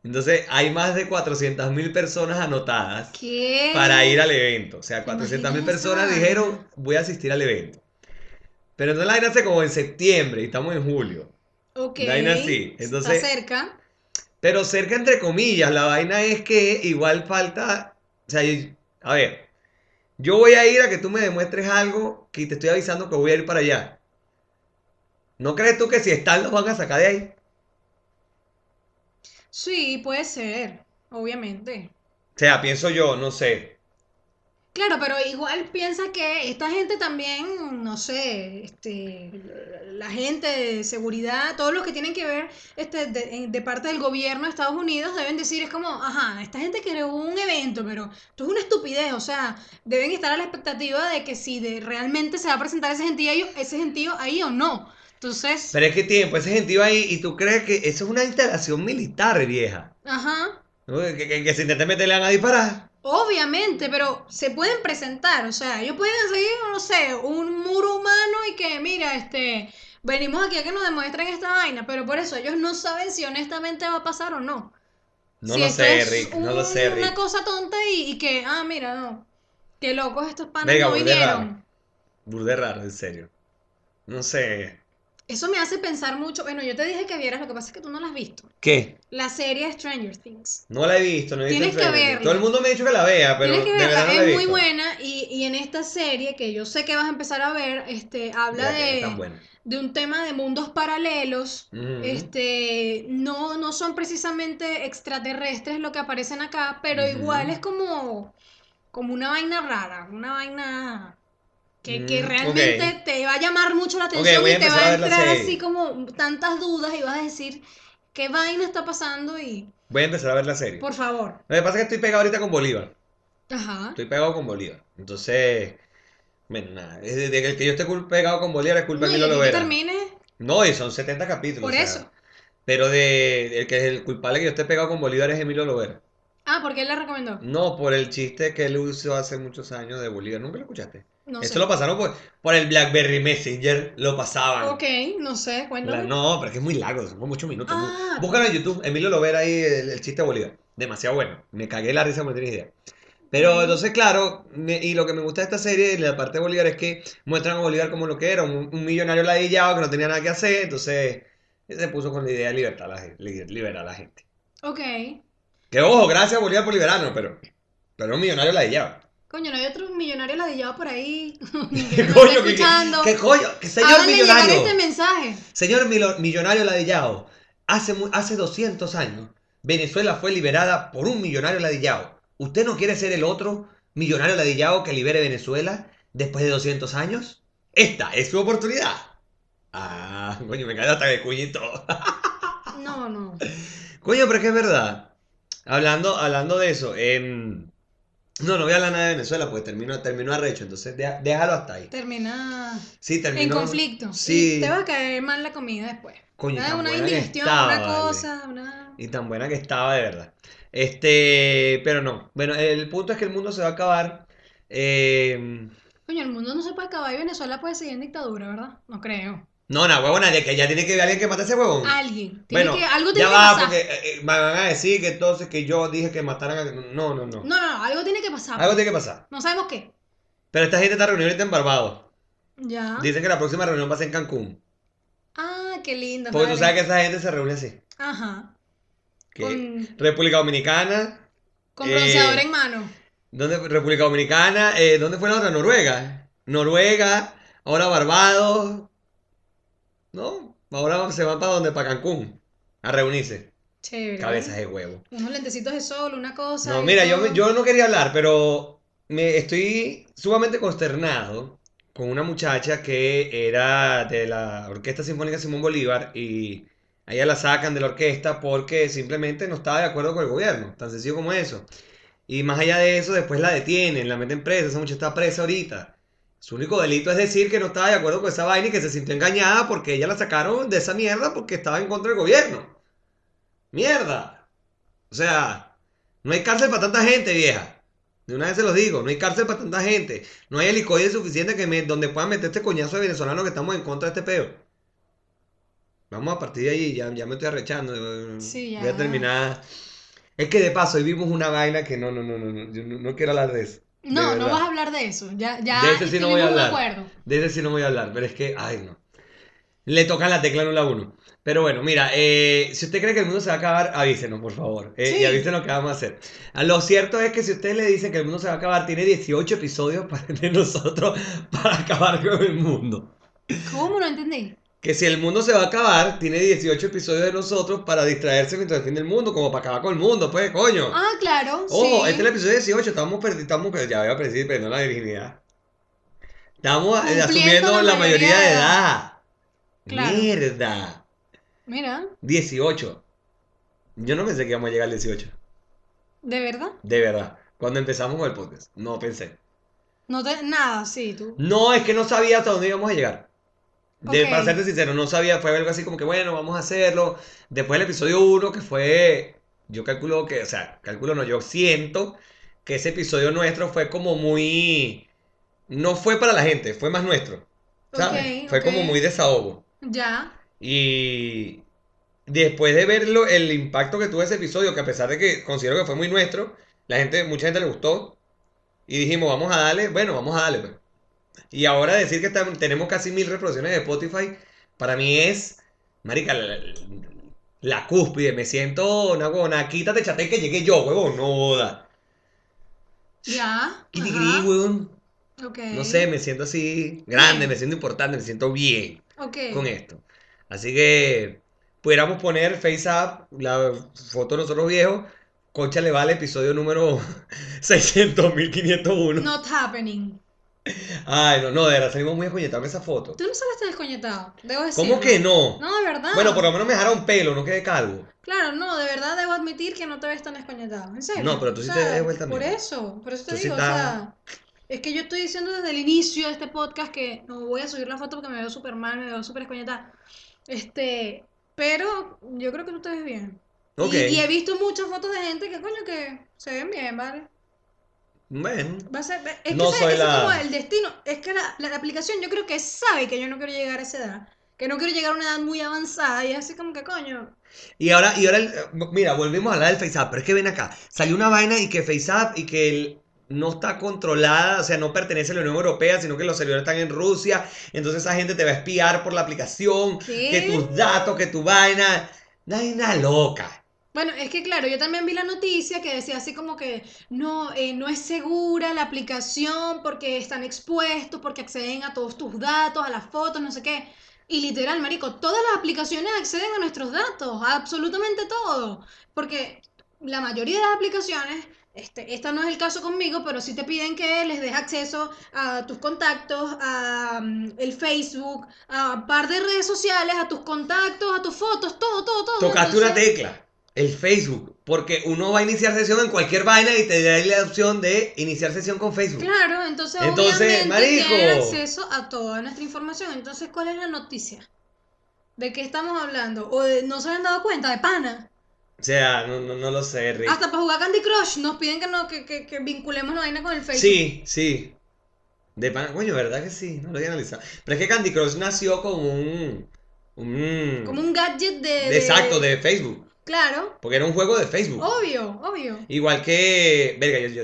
Entonces, hay más de 400.000 personas anotadas ¿Qué? para ir al evento. O sea, ¿Te 400.000 imaginas personas dijeron, voy a asistir al evento. Pero no la vaina hace como en septiembre y estamos en julio. Ok. La vaina entonces- Está cerca. Pero cerca entre comillas, la vaina es que igual falta, o sea, yo- a ver, yo voy a ir a que tú me demuestres algo que te estoy avisando que voy a ir para allá. ¿No crees tú que si están los van a sacar de ahí? Sí, puede ser. Obviamente. O sea, pienso yo, no sé. Claro, pero igual piensa que esta gente también, no sé, este, la gente de seguridad, todos los que tienen que ver este, de, de parte del gobierno de Estados Unidos deben decir, es como, ajá, esta gente creó un evento, pero esto es una estupidez, o sea, deben estar a la expectativa de que si de, realmente se va a presentar ese gentío, ahí- ese gentío ahí o no. Entonces, Pero es que tiempo, ese gentío ahí, y tú crees que eso es una instalación militar vieja. ajá, ¿no? Que, que, que si intenten meterle van a disparar. Obviamente, pero se pueden presentar, o sea, ellos pueden seguir, no sé, un muro humano y que, mira, este, venimos aquí a que nos demuestren esta vaina, pero por eso ellos no saben si honestamente va a pasar o no. No Si lo sé, Rick, no lo sé, Una Rick. cosa tonta y, y que, ah, mira, no, qué locos estos panes Venga, no vinieron. raro. Burde raro, en serio. No sé. Eso me hace pensar mucho, bueno, yo te dije que vieras, lo que pasa es que tú no la has visto. ¿Qué? La serie Stranger Things. No la he visto, no he visto Tienes que verla. Todo el mundo me ha dicho que la vea, pero Tienes que verla, verdad no la he es muy buena y, y en esta serie que yo sé que vas a empezar a ver, este, habla Ya de, de un tema de mundos paralelos. Este, no, no son precisamente extraterrestres lo que aparecen acá, pero igual es como, como una vaina rara, una vaina que, que Mm, realmente te va a llamar mucho la atención y te va a la entrar así como tantas dudas y vas a decir, ¿qué vaina está pasando? Y, Voy a empezar a ver la serie. por favor. Lo que pasa es que estoy pegado ahorita con Bolívar. Ajá. Estoy pegado con Bolívar. Entonces, bueno, nada. Es de, de que el que yo esté pegado con Bolívar es culpa No, de Milo Lovera. termine No, y son 70 capítulos. por o sea, eso. Pero de el que es el culpable que yo esté pegado con Bolívar es Emilio Lovera. Ah, porque él le recomendó. No, por el chiste que él usó hace muchos años de Bolívar. ¿Nunca lo escuchaste? No Esto sé. lo pasaron por, por el BlackBerry Messenger. Lo pasaban. Ok, no sé, La- cuéntame. no, pero es que es muy largo, son 8 minutos. Ah. Búscalo en YouTube, Emilio Lovera ahí, el, el chiste de Bolívar. Demasiado bueno. Me cagué la risa, no tienes idea. Pero entonces, claro, me- y lo que me gusta de esta serie, la parte de Bolívar, es que muestran a Bolívar como lo que era, un, un millonario ladillado que no tenía nada que hacer, entonces se puso con la idea de libertar a la, liberar a la gente. Ok. Que ojo, gracias Bolívar por liberarnos, pero, pero un millonario ladillado. Coño, no hay otro millonario ladillado por ahí. ¿Qué coño? ¿Qué, qué- qué coño? ¿Qué señor Háganle millonario? este mensaje. Señor milo- millonario ladillado, hace, hace 200 años Venezuela fue liberada por un millonario ladillado. ¿Usted no quiere ser el otro millonario ladillado que libere Venezuela después de 200 años? Esta es su oportunidad. Ah, coño, me cae hasta el cuñito. No, no. Coño, pero es que es verdad. Hablando, hablando de eso, em, no, no voy a hablar nada de Venezuela, pues termino, termino arrecho, entonces deja- déjalo hasta ahí. Termina Sí, en terminó. conflicto. Sí. Y te va a caer mal la comida después. Coño, una indigestión, estaba, una vale. cosa, una. Y tan buena que estaba, de verdad. Este, pero no. Bueno, el punto es que el mundo se va a acabar. Eh, Coño, el mundo no se puede acabar y Venezuela puede seguir en dictadura, ¿verdad? No creo. No, no, huevona, que ya tiene que haber alguien que mate a ese huevón. Alguien. Tiene Bueno, que, algo ya tiene que va, pasar. porque eh, eh, me van a decir que entonces que yo dije que mataran a... No, no, no. No, no, no, algo tiene que pasar. Algo tiene que pasar. No sabemos qué. Pero esta gente está reunida ahorita en Barbados. Ya. Dicen que la próxima reunión va a ser en Cancún. Ah, qué lindo. Porque tú sabes que esa gente se reúne así. Ajá. Que Con, República Dominicana. con Eh, bronceador en mano. ¿Dónde? República Dominicana. eh, ¿dónde fue la otra? Noruega. Noruega. Ahora Barbados. ¿No? Ahora se van para donde? Para Cancún. A reunirse. Chévere. Cabezas de huevo. Unos lentecitos de sol, una cosa. No, mira, yo, yo no quería hablar, pero me estoy sumamente consternado con una muchacha que era de la Orquesta Sinfónica Simón Bolívar y a ella la sacan de la orquesta porque simplemente no estaba de acuerdo con el gobierno, tan sencillo como eso. Y más allá de eso, después la detienen, la meten presa, esa muchacha está presa ahorita. Su único delito es decir que no estaba de acuerdo con esa vaina y que se sintió engañada porque ella la sacaron de esa mierda porque estaba en contra del gobierno. ¡Mierda! O sea, no hay cárcel para tanta gente, vieja. De una vez se los digo, no hay cárcel para tanta gente. No hay helicoide suficiente que me, donde puedan meter este coñazo de venezolanos que estamos en contra de este peo. Vamos a partir de ahí, ya, ya me estoy arrechando. Sí, ya. Voy a terminar. Es que de paso, hoy vimos una vaina que no, no, no, no, no, yo no, no quiero hablar de eso. No, no vas a hablar de eso. Ya, ya De ese sí no voy a hablar. acuerdo. De ese sí no voy a hablar, pero es que, ay no. Le tocan la tecla no la uno. Pero bueno, mira, eh, si usted cree que el mundo se va a acabar, avísenos, por favor. eh, Sí. Y avísenos qué vamos a hacer. Ah, Lo cierto es que si ustedes le dicen que el mundo se va a acabar, tiene 18 episodios para, de nosotros para acabar con el mundo. ¿Cómo no entendí? Que si el mundo se va a acabar, tiene 18 episodios de nosotros para distraerse mientras el fin del mundo, como para acabar con el mundo, pues, coño. Ah, claro. Ojo, sí. este es el episodio 18, estamos perdiendo, estamos, ya voy a decir, perdiendo la virginidad. Estamos eh, Cumpliendo asumiendo la la mayoría mayoría de de edad. Claro. Mierda. Mira, 18. Yo no pensé que íbamos a llegar al 18. ¿de verdad? De verdad. Cuando empezamos con el podcast. No pensé. No te... Nada, sí, tú. No, es que no sabía hasta dónde íbamos a llegar. De, Ok. Para serte sincero, no sabía. Fue algo así como que, bueno, vamos a hacerlo. Después del episodio 1, que fue. Yo calculo que, o sea, calculo no, yo siento que ese episodio nuestro fue como muy. No fue para la gente, fue más nuestro. ¿Sabes? Fue como muy desahogo. Ya. Y después de verlo, el impacto que tuvo ese episodio, que a pesar de que considero que fue muy nuestro, la gente, mucha gente le gustó. Y dijimos, vamos a darle, bueno, vamos a darle, pues. Y ahora decir que tenemos casi mil reproducciones de Spotify, para mí es, marica, la, la cúspide. Me siento una huevona, quítate chate que llegué yo, huevón, no joda. Ya. Kitty ajá, gris, huevón. Ok. No sé, me siento así grande, Bien. me siento importante, me siento bien. Ok. con esto. Así que pudiéramos poner Face Up, la foto de nosotros viejos. Concha le va al episodio número 600.501. Not happening. Ay, no, no, de verdad, salimos muy escoñetados en esa foto. Tú no saliste descoñetado, debo decirlo. ¿Cómo que no? No, de verdad. Bueno, por lo menos me dejaron pelo, no quedé calvo. Claro, no, de verdad debo admitir que no te ves tan descoñetado. En serio. No, pero tú O sí sea, te ves vuelta Por eso, por eso te Tú sí digo, o estás- sea, es que yo estoy diciendo desde el inicio de este podcast que no voy a subir la foto porque me veo súper mal, me veo súper descoñetada. Este, pero yo creo que tú te ves bien. Y- Ok. Y, he visto muchas fotos de gente que coño que se ven bien, ¿vale? Bueno, Va a ser, es que No ese, soy ese es la- como el destino. Es que la, la aplicación yo creo que sabe que yo no quiero llegar a esa edad. Que no quiero llegar a una edad muy avanzada y así como que coño. y ahora, y ahora, el- mira, volvemos a hablar del Face Up, pero es que ven acá, salió una vaina y que Face Up y que el- no está controlada, o sea, no pertenece a la Unión Europea, sino que los servidores están en Rusia, entonces esa gente te va a espiar por la aplicación, ¿Qué? que tus datos, que tu vaina, vaina loca. Bueno, es que claro, yo también vi la noticia que decía así como que no, eh, no es segura la aplicación porque están expuestos, porque acceden a todos tus datos, a las fotos, no sé qué. Y literal, marico, todas las aplicaciones acceden a nuestros datos, a absolutamente todo. Porque la mayoría de las aplicaciones, este, esta no es el caso conmigo, pero sí te piden que les des acceso a tus contactos, a mm, el Facebook, a un par de redes sociales, a tus contactos, a tus fotos, todo, todo, todo. Tocaste una tecla, el Facebook, porque uno va a iniciar sesión en cualquier vaina y te da la opción de iniciar sesión con Facebook. Claro, entonces, Entonces, obviamente tienen acceso a toda nuestra información. Entonces, ¿cuál es la noticia? ¿De qué estamos hablando? ¿O de- no se habían dado cuenta? De pana. O sea, no, no, no lo sé, Rick. Hasta para jugar Candy Crush nos piden que, no, que, que, que vinculemos la vaina con el Facebook. Sí, sí. De pan, coño, ¿verdad que sí? No lo había analizado. Pero es que Candy Crush nació como un. un Como un gadget de... de- Exacto, de Facebook. Claro, Porque era un juego de Facebook. obvio, obvio. Igual que. Verga, yo, yo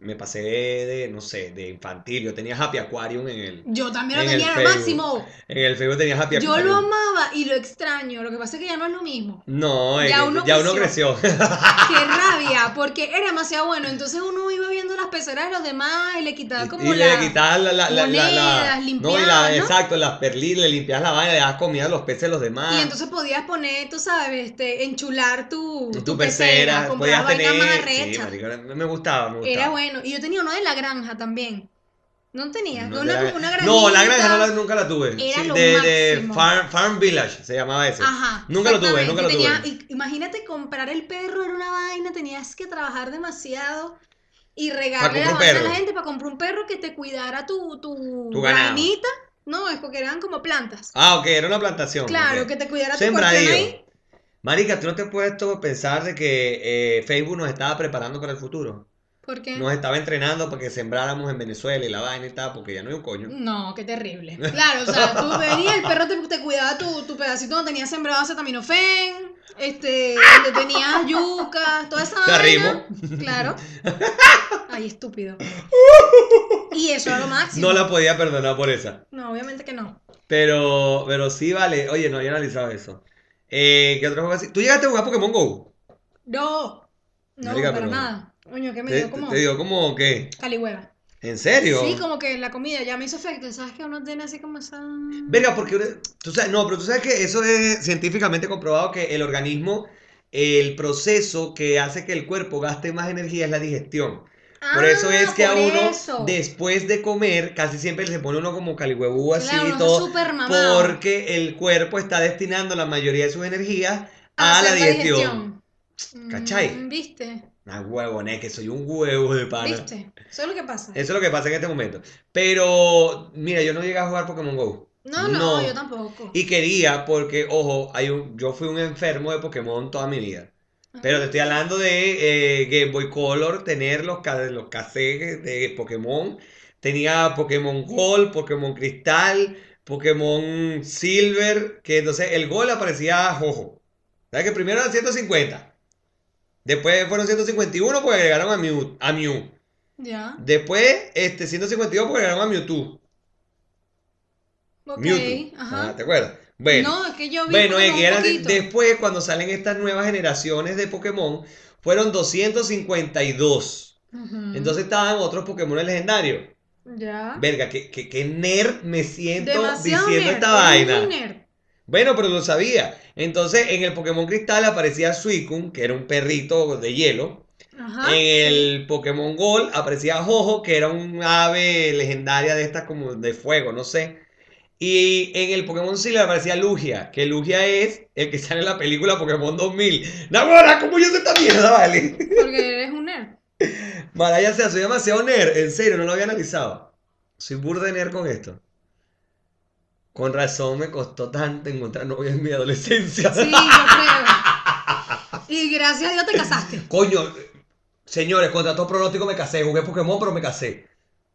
me pasé de, no sé, de infantil. Yo tenía Happy Aquarium en el. Yo también lo En el tenía al máximo. En el Facebook tenía Happy Yo Aquarium. lo amaba y lo extraño. Lo que pasa es que ya no es lo mismo. No, Ya eh, uno ya uno creció. Qué rabia, porque era demasiado bueno. Entonces uno iba viendo las peceras de los demás y le quitaba como y la... le quitabas la, la, la, la- la- monedas, no, limpiabas, la- ¿no? exacto, las perlitas, le limpiabas la vaina, le dabas comida a los peces de los demás. Y entonces podías poner, tú sabes, este, enchular tu, tu, pecera, comprar podías tener. Sí, marico, me gustaba, me gustaba. Era bueno, bueno. Y yo tenía uno de la granja también. ¿No tenía? No, una, la- una no, la granja no la- nunca la tuve. Era Sí, lo de. Farm, Farm Village se llamaba ese. Ajá. Nunca lo tuve, nunca lo Tenía- tuve. y- imagínate comprar el perro, era una vaina, tenías que trabajar demasiado y regarle comprar la vaina a la gente para comprar un perro que te cuidara tu, tu, Tu granita. No, es porque eran como plantas. Ah, ok, era una plantación. Claro, que te cuidara tu Sembradío. cuestión ahí. Marica, ¿tú no te has puesto a pensar de que eh, Facebook nos estaba preparando para el futuro? ¿Por qué? Nos estaba entrenando para que sembráramos en Venezuela y la vaina y tal, porque ya no hay un coño. No, qué terrible. Claro, o sea, tú venías, el perro te, te cuidaba tu, tu pedacito donde tenías sembrado acetaminofén, este, donde tenías yuca, toda esa vaina. Claro. Ay, estúpido. Y eso era lo máximo. No la podía perdonar por esa. No, obviamente que no. Pero, pero sí, vale. Oye, no había analizado eso. Eh, ¿qué otro juego así? ¿Tú llegaste a jugar Pokémon Go? No. No, Marica, para nada. Coño, que me dio como te digo, como que, calihueva. ¿en serio? Sí, como que la comida ya me hizo efecto. ¿Sabes que uno tiene así como esa. Verga, porque tú sabes, no, pero tú sabes que eso es científicamente comprobado que el organismo, el proceso que hace que el cuerpo gaste más energía es la digestión. Por eso Ah, es que a uno, eso. después de comer, casi siempre se pone uno como calihuevú así Claro, y todo, porque el cuerpo está destinando la mayoría de sus energías A a la hacer digestión. ¿Cachai? Mm, ¿Viste? Ah, huevones, que soy un huevo de pana. ¿Viste? Eso es lo que pasa. Eso es lo que pasa en este momento. Pero, mira, yo no llegué a jugar Pokémon Go. No, no, No. yo tampoco. Y quería, porque, ojo, hay un, yo fui un enfermo de Pokémon toda mi vida. Pero te estoy hablando de eh, Game Boy Color, tener los, los cassettes de Pokémon. Tenía Pokémon Gold, Pokémon Cristal, Pokémon Silver, que entonces el Gold aparecía Jojo. ¿Sabes que primero eran 150? Después fueron 151 porque agregaron a Mew. A Mew. Ya. Después, este, 152 porque agregaron a Mewtwo. Ok. Mewtwo. Ajá. Ah, ¿te acuerdas? Bueno. No, es que yo vi Bueno, es que eran después, cuando salen estas nuevas generaciones de Pokémon, fueron 252. Ujú. Entonces estaban otros Pokémon legendarios. Ya. Verga, que, que, que nerd me siento Demasiado diciendo nerd, esta vaina. muy nerd. Bueno, pero lo sabía. Entonces, en el Pokémon Cristal aparecía Suicune, que era un perrito de hielo. Ajá. en el Pokémon Gold aparecía Jojo, que era un ave legendaria de estas como de fuego, no sé. Y en el Pokémon Silver aparecía Lugia, que Lugia es el que sale en la película Pokémon 2000. ¡Nagora! ¿Cómo yo sé esta mierda, vale? Porque eres un nerd. Malaya sea, soy demasiado nerd, en serio, no lo había analizado. Soy burda de nerd con esto. Con razón me costó tanto encontrar novia en mi adolescencia. Sí, yo creo. Y gracias a Dios te casaste. Coño, señores, contra todo pronóstico me casé. Jugué Pokémon, pero me casé.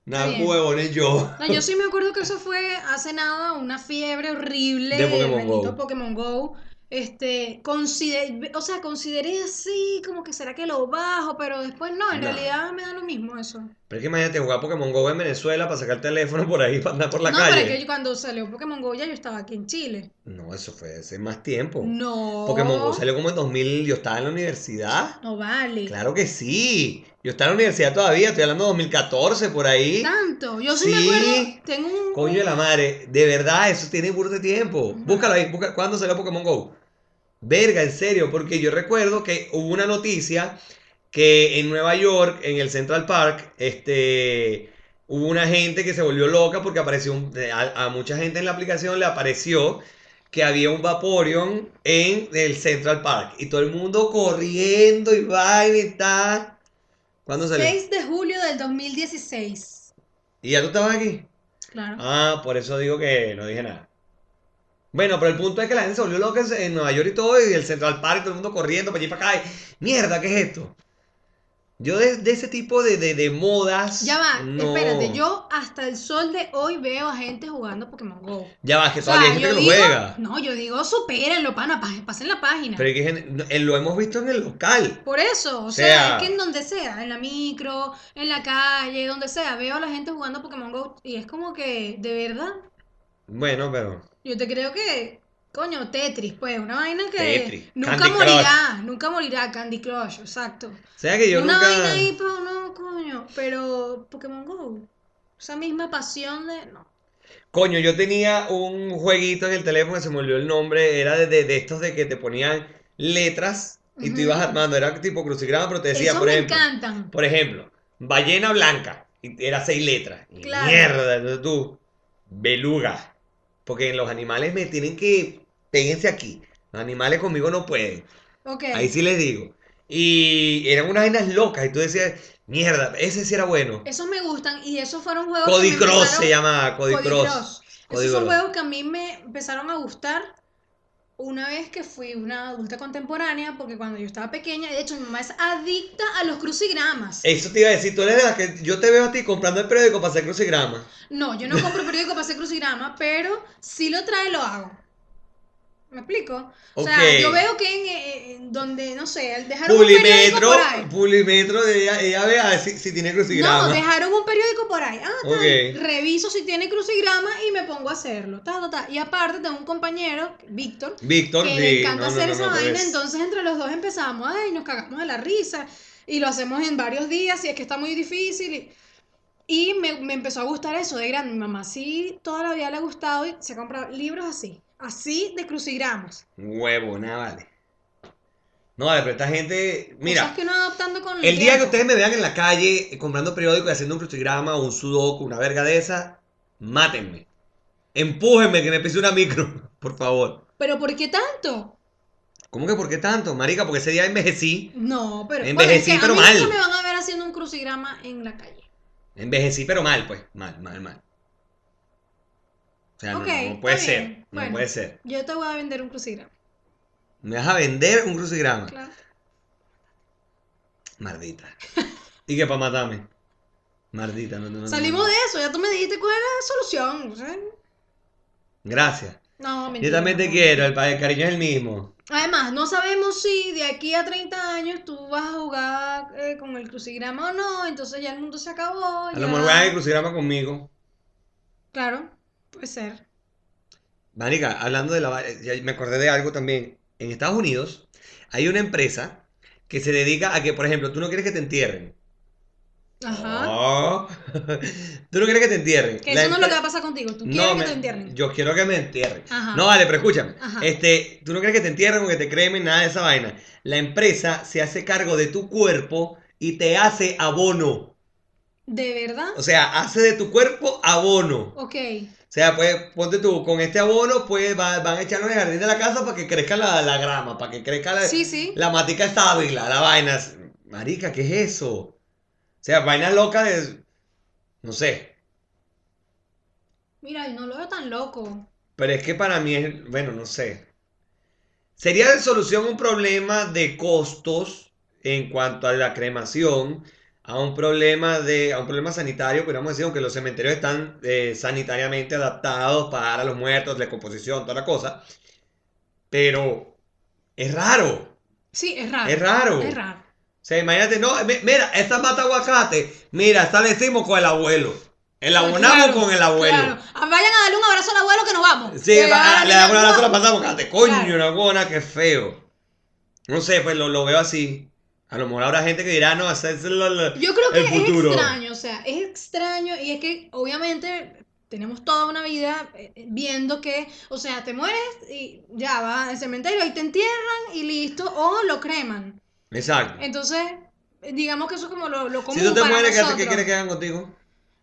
Nada, huevones yo. No, yo sí me acuerdo que eso fue hace nada una fiebre horrible De Pokémon Go. Pokémon Go. Este, consider- o sea, consideré así, como que será que lo bajo, pero después no, en No. realidad me da lo mismo eso. Pero es que imagínate jugar Pokémon Go en Venezuela para sacar el teléfono por ahí para andar por la no, pero calle. es que cuando salió Pokémon Go ya yo estaba aquí en Chile. No, eso fue hace más tiempo. No. Pokémon Go salió como en 2000. Yo estaba en la universidad. No vale. Claro que sí. Yo estaba en la universidad todavía. Estoy hablando de 2014 por ahí. Tanto. Yo sí, me Sí. acuerdo. Tengo un. Coño de la madre. De verdad, eso tiene burro de tiempo. Búscalo ahí. Busca, ¿Cuándo salió Pokémon Go? Verga, en serio. Porque yo recuerdo que hubo una noticia que en Nueva York, en el Central Park, este, hubo una gente que se volvió loca porque apareció, un- a, a mucha gente en la aplicación le apareció que había un Vaporeon en el Central Park y todo el mundo corriendo y vaina y tal. ¿Cuándo salió? 6 de julio del 2016. ¿Y ya tú estabas aquí? Claro. Ah, por eso digo que no dije nada. Bueno, pero el punto es que la gente se volvió loca en- en Nueva York y todo, y el Central Park, todo el mundo corriendo para allí y para acá. y, Mierda, ¿qué es esto? Yo de, de ese tipo de, de, de modas. Ya va, no. espérate, yo hasta el sol de hoy veo a gente jugando Pokémon Go. Ya va, que O sea, todavía hay gente que lo juega. no, yo digo, supérenlo, pana, pa- pasen la página. Pero es que eh, lo hemos visto en el local. Por eso, o sea, sea- es que en donde sea, en la micro, en la calle, donde sea, veo a la gente jugando Pokémon Go y es como que, de verdad, Bueno, pero. yo te creo que, coño, Tetris, pues, una vaina que Tetris, nunca Candy morirá, nunca morirá, Candy Crush, exacto. O sea que yo una nunca. vaina ahí, pero no, coño, pero Pokémon Go, esa misma pasión de, no. Coño, yo tenía un jueguito en el teléfono que se me olvidó el nombre. Era de, de, de estos de que te ponían letras y tú ibas armando. Era tipo crucigrama, pero te decía, por me ejemplo. encantan. Por ejemplo, ballena blanca. Y era seis letras. Y Claro. Mierda, entonces tú, beluga. Porque los animales me tienen que, péguense aquí. Los animales conmigo no pueden. Ahí sí les digo. Y eran unas vainas locas. Y tú decías, mierda, ese sí era bueno. Esos me gustan y esos fueron juegos Cody que Cross se llama Cody, Cody Cross. Cross. Cody Esos son juegos que a mí me empezaron a gustar una vez que fui una adulta contemporánea, porque cuando yo estaba pequeña, de hecho mi mamá es adicta a los crucigramas. Eso te iba a decir, tú eres de las que yo te veo a ti comprando el periódico para hacer crucigrama. No, yo no compro periódico para hacer crucigrama, pero si lo trae, lo hago. ¿Me explico? O sea, yo veo que en, eh, donde, no sé, dejaron un periódico por ahí. ella, ella ve a ver si, si tiene crucigrama. No, dejaron un periódico por ahí. Ah, tal. Ok. Reviso si tiene crucigrama y me pongo a hacerlo. Ta, ta, ta. Y aparte tengo un compañero, Víctor, Víctor, que sí, le encanta no, hacer no, esa no, vaina, pues. entonces entre los dos empezamos, ay, nos cagamos de la risa y lo hacemos en varios días y es que está muy difícil y, y me, me empezó a gustar eso de grande, mi mamá sí toda la vida le ha gustado y se ha comprado libros así, así de crucigramas, Huevo, nada vale. No, vale, pero esta gente, mira, cosas que uno adoptando con el día que ustedes me vean en la calle eh, comprando periódico y haciendo un crucigrama o un sudoku, una verga de esa, mátenme. Empújenme que me pise una micro, por favor. Pero ¿por qué tanto? ¿Cómo que por qué tanto, marica? Porque ese día envejecí. No, pero Envejecí, bueno, es que pero a mí mal. me van a ver haciendo un crucigrama en la calle. Envejecí, pero mal, pues. Mal, mal, mal. O sea, no, Ok, no, no puede ser. No Bueno. puede ser. Yo te voy a vender un crucigrama. Me vas a vender un crucigrama. Claro. Maldita. ¿Y qué para matarme? Maldita, no, no, Salimos no. de eso, ya tú me dijiste cuál era la solución. Gracias. No, Yo también te quiero, el, el cariño es el mismo. Además, no sabemos si de aquí a 30 años tú vas a jugar eh, con el crucigrama o no, entonces ya el mundo se acabó. A ya- lo mejor van a crucigrama conmigo. Claro, puede ser. Marica, hablando de la... ya me acordé de algo también. En Estados Unidos hay una empresa que se dedica a que, por ejemplo, tú no quieres que te entierren. Ajá. Oh. tú no quieres que te entierren. que La eso no es lo que va a pasar contigo. Tú No, quieres que me- te entierren. Yo quiero que me entierren. Ajá. No, vale, pero escúchame. Ajá. Este, tú no quieres que te entierren o que te cremen, nada de esa vaina. La empresa se hace cargo de tu cuerpo y te hace abono. ¿De verdad? O sea, hace de tu cuerpo abono. Ok. O sea, pues ponte tú, con este abono, pues va- van a echarlo en el jardín de la casa para que crezca la, la grama, para que crezca la, Sí, sí. la matica sábila, la vaina. Marica, ¿qué es eso? O sea, vaina loca de. No sé. Mira, yo no lo veo tan loco. Pero es que para mí es, bueno, no sé. Sería de solución un problema de costos en cuanto a la cremación, a un problema de, a un problema sanitario, podríamos decir, aunque los cementerios están eh, sanitariamente adaptados para los muertos, la composición, toda la cosa. Pero es raro, Sí, es raro. es raro. Es raro. O sea, imagínate, no, mi- mira, esta mata aguacate, mira, esta le hicimos con el abuelo. El abonamos Claro, con el abuelo. claro. Ah, Vayan a darle un abrazo al abuelo que nos vamos. Sí, va- le niña, damos un abrazo a la no. pasada aguacate. Coño, Claro. una buena, qué feo. No sé, pues lo, lo veo así. A lo mejor habrá gente que dirá, no, ese es el, el- Yo creo que el futuro. es extraño, o sea, es extraño y es que obviamente tenemos toda una vida eh, viendo que, o sea, te mueres y ya vas al cementerio y te entierran y listo, o lo creman. Exacto. Entonces, eh, digamos que eso es como lo, lo común Si tú te para mueres, ¿qué, nosotros. qué quieres que hagan contigo?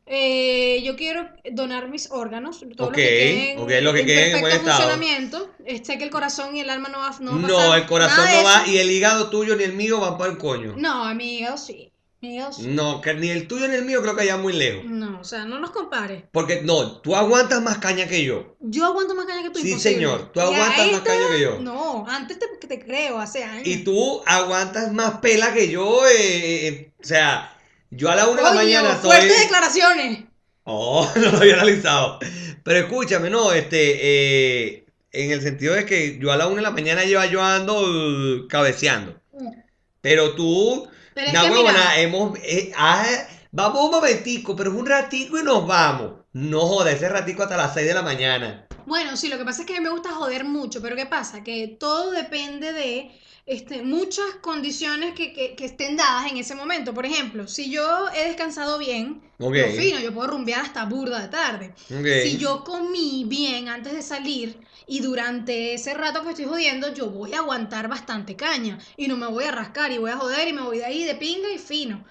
Eh, yo quiero donar mis órganos, todo Ok, lo que queden lo que en queden en perfecto buen estado. funcionamiento. Eh, Sé que el corazón y el alma no va, no va a No, pasar el corazón no va y el hígado tuyo ni el mío van para el coño. No, amigo, sí. Mi hígado sí. No, que ni el tuyo ni el mío creo que allá muy lejos. No, o sea, no nos compares. Porque no, tú aguantas más caña que yo. Yo aguanto más caña que tú, Sí, imposible. señor, tú Y aguantas más caña que yo. No, antes te, te creo, hace años. Y tú aguantas más pela que yo. eh, eh, o sea, yo a la una de la mañana fuertes estoy. declaraciones. Oh, no lo había analizado. Pero escúchame, no, este, eh, en el sentido de que yo a la una de la mañana lleva yo ando uh, cabeceando. Pero tú, Pero es na que huevona, mira, hemos, eh, ah, vamos un momentico, pero es un ratico y nos vamos. No joda, ese ratico hasta las 6 de la mañana. bueno, sí, lo que pasa es que a mí me gusta joder mucho, pero ¿qué pasa? Que todo depende de este, muchas condiciones que, que, que estén dadas en ese momento. Por ejemplo, si yo he descansado bien, Ok. yo fino, yo puedo rumbear hasta burda de tarde. Si yo comí bien antes de salir y durante ese rato que estoy jodiendo, yo voy a aguantar bastante caña y no me voy a rascar y voy a joder y me voy de ahí de pinga y fino.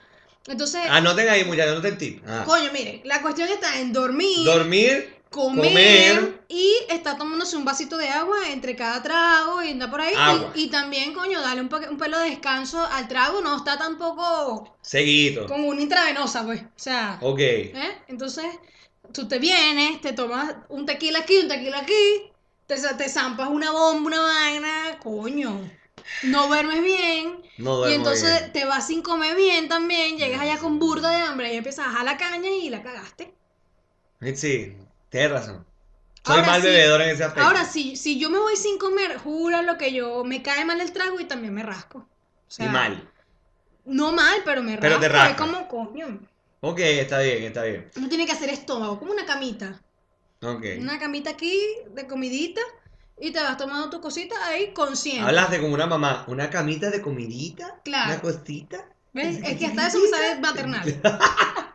Entonces, Anoten ahí, muchachos, anoten tip. Ah. coño, miren, la cuestión está en dormir, Dormir, comer, comer. y está tomándose un vasito de agua entre cada trago y anda por ahí. Y, y también, coño, dale un, un pelo de descanso al trago, no está tampoco seguido. con una intravenosa, pues. O sea, Ok. ¿eh? Entonces, tú te vienes, te tomas un tequila aquí, un tequila aquí, te, te zampas una bomba, una vaina, coño. No duermes bien. No Y duermo entonces bien. te vas sin comer bien también, llegas allá con burda de hambre y empiezas a bajar la caña y la cagaste. Sí, tienes razón. Soy Ahora mal sí- bebedor en ese aspecto. Ahora, si, si yo me voy sin comer, jura lo que yo me cae mal el trago y también me rasco. O sea, y mal. No mal, pero me rasco. Pero te Es rascas. como coño. Ok, está bien, está bien. Uno tiene que hacer estómago, como una camita. Ok. Una camita aquí de comidita y te vas tomando tu cosita ahí consciente. Hablaste como una mamá. ¿Una camita de comidita? Claro. ¿Una costita? ¿Ves? Es que hasta eso me sale maternal.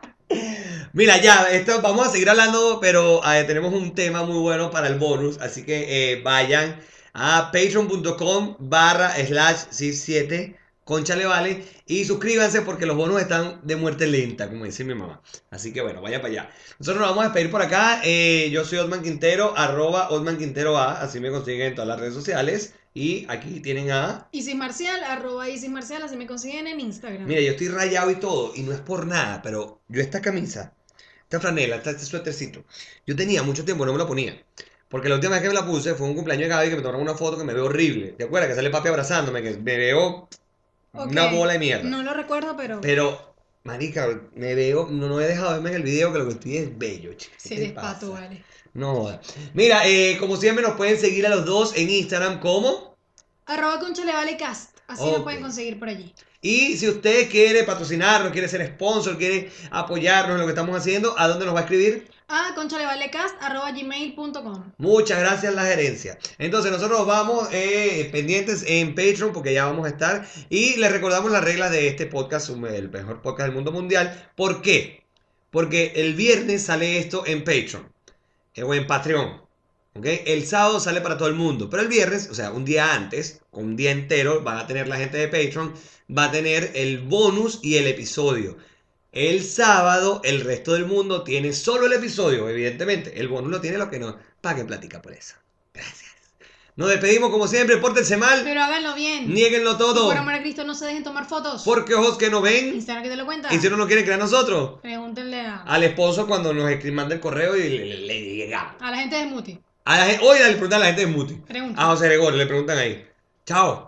Mira, ya, esto vamos a seguir hablando, pero eh, tenemos un tema muy bueno para el bonus, así que eh, vayan a patreon.com barra slash 7 concha le vale y suscríbanse porque los bonos están de muerte lenta, como dice mi mamá. Así que bueno, vaya para allá. Nosotros nos vamos a despedir por acá. eh, yo soy Otman Quintero, arroba Otman Quintero A, así me consiguen en todas las redes sociales. Y aquí tienen a... Isis Marcial, arroba Isis Marcial, así me consiguen en Instagram. Mira, yo estoy rayado y todo, y no es por nada, pero yo esta camisa, esta franela, este suétercito, yo tenía mucho tiempo, no me lo ponía. Porque la última vez que me la puse fue un cumpleaños de Gaby que me tomaron una foto que me veo horrible. ¿Te acuerdas? Que sale papi abrazándome, que me veo una bola de mierda. No lo recuerdo, pero... Pero, marica, me veo, no, no he dejado de verme en el video que lo que estoy es bello, chico. ¿Qué Sí, eres pato, vale. No. Mira, eh, como siempre nos pueden seguir a los dos en Instagram como... Arroba Vale Cast. Así Ok. lo pueden conseguir por allí. Y si usted quiere patrocinarnos, quiere ser sponsor, quiere apoyarnos en lo que estamos haciendo, ¿a dónde nos va a escribir? A conchalevalecast arroba gmail.com. Muchas gracias la gerencia. Entonces nosotros vamos eh, pendientes en Patreon porque ya vamos a estar. Y les recordamos las reglas de este podcast, el mejor podcast del mundo mundial. ¿Por qué? Porque el viernes sale esto en Patreon eh, o en Patreon. ¿ok? El sábado sale para todo el mundo. Pero el viernes, o sea, un día antes, con un día entero, van a tener la gente de Patreon, va a tener el bonus y el episodio. El sábado, el resto del mundo tiene solo el episodio, evidentemente. El bonus lo tiene lo que no. Paguen platica por eso. Gracias. Nos despedimos como siempre. Pórtense mal. Pero háganlo bien. Nieguenlo Y todo. por amor a Cristo, no se dejen tomar fotos. Porque ojos que no ven. Instagram que te lo cuenta. Y si no nos quieren creer a nosotros. Pregúntenle a, Al esposo cuando nos manda el correo y le, le- llegamos. a la gente de Smuti. A la gen- Hoy le preguntan a la gente de Muti. Pregunten. A José Gregorio le preguntan ahí. Chao.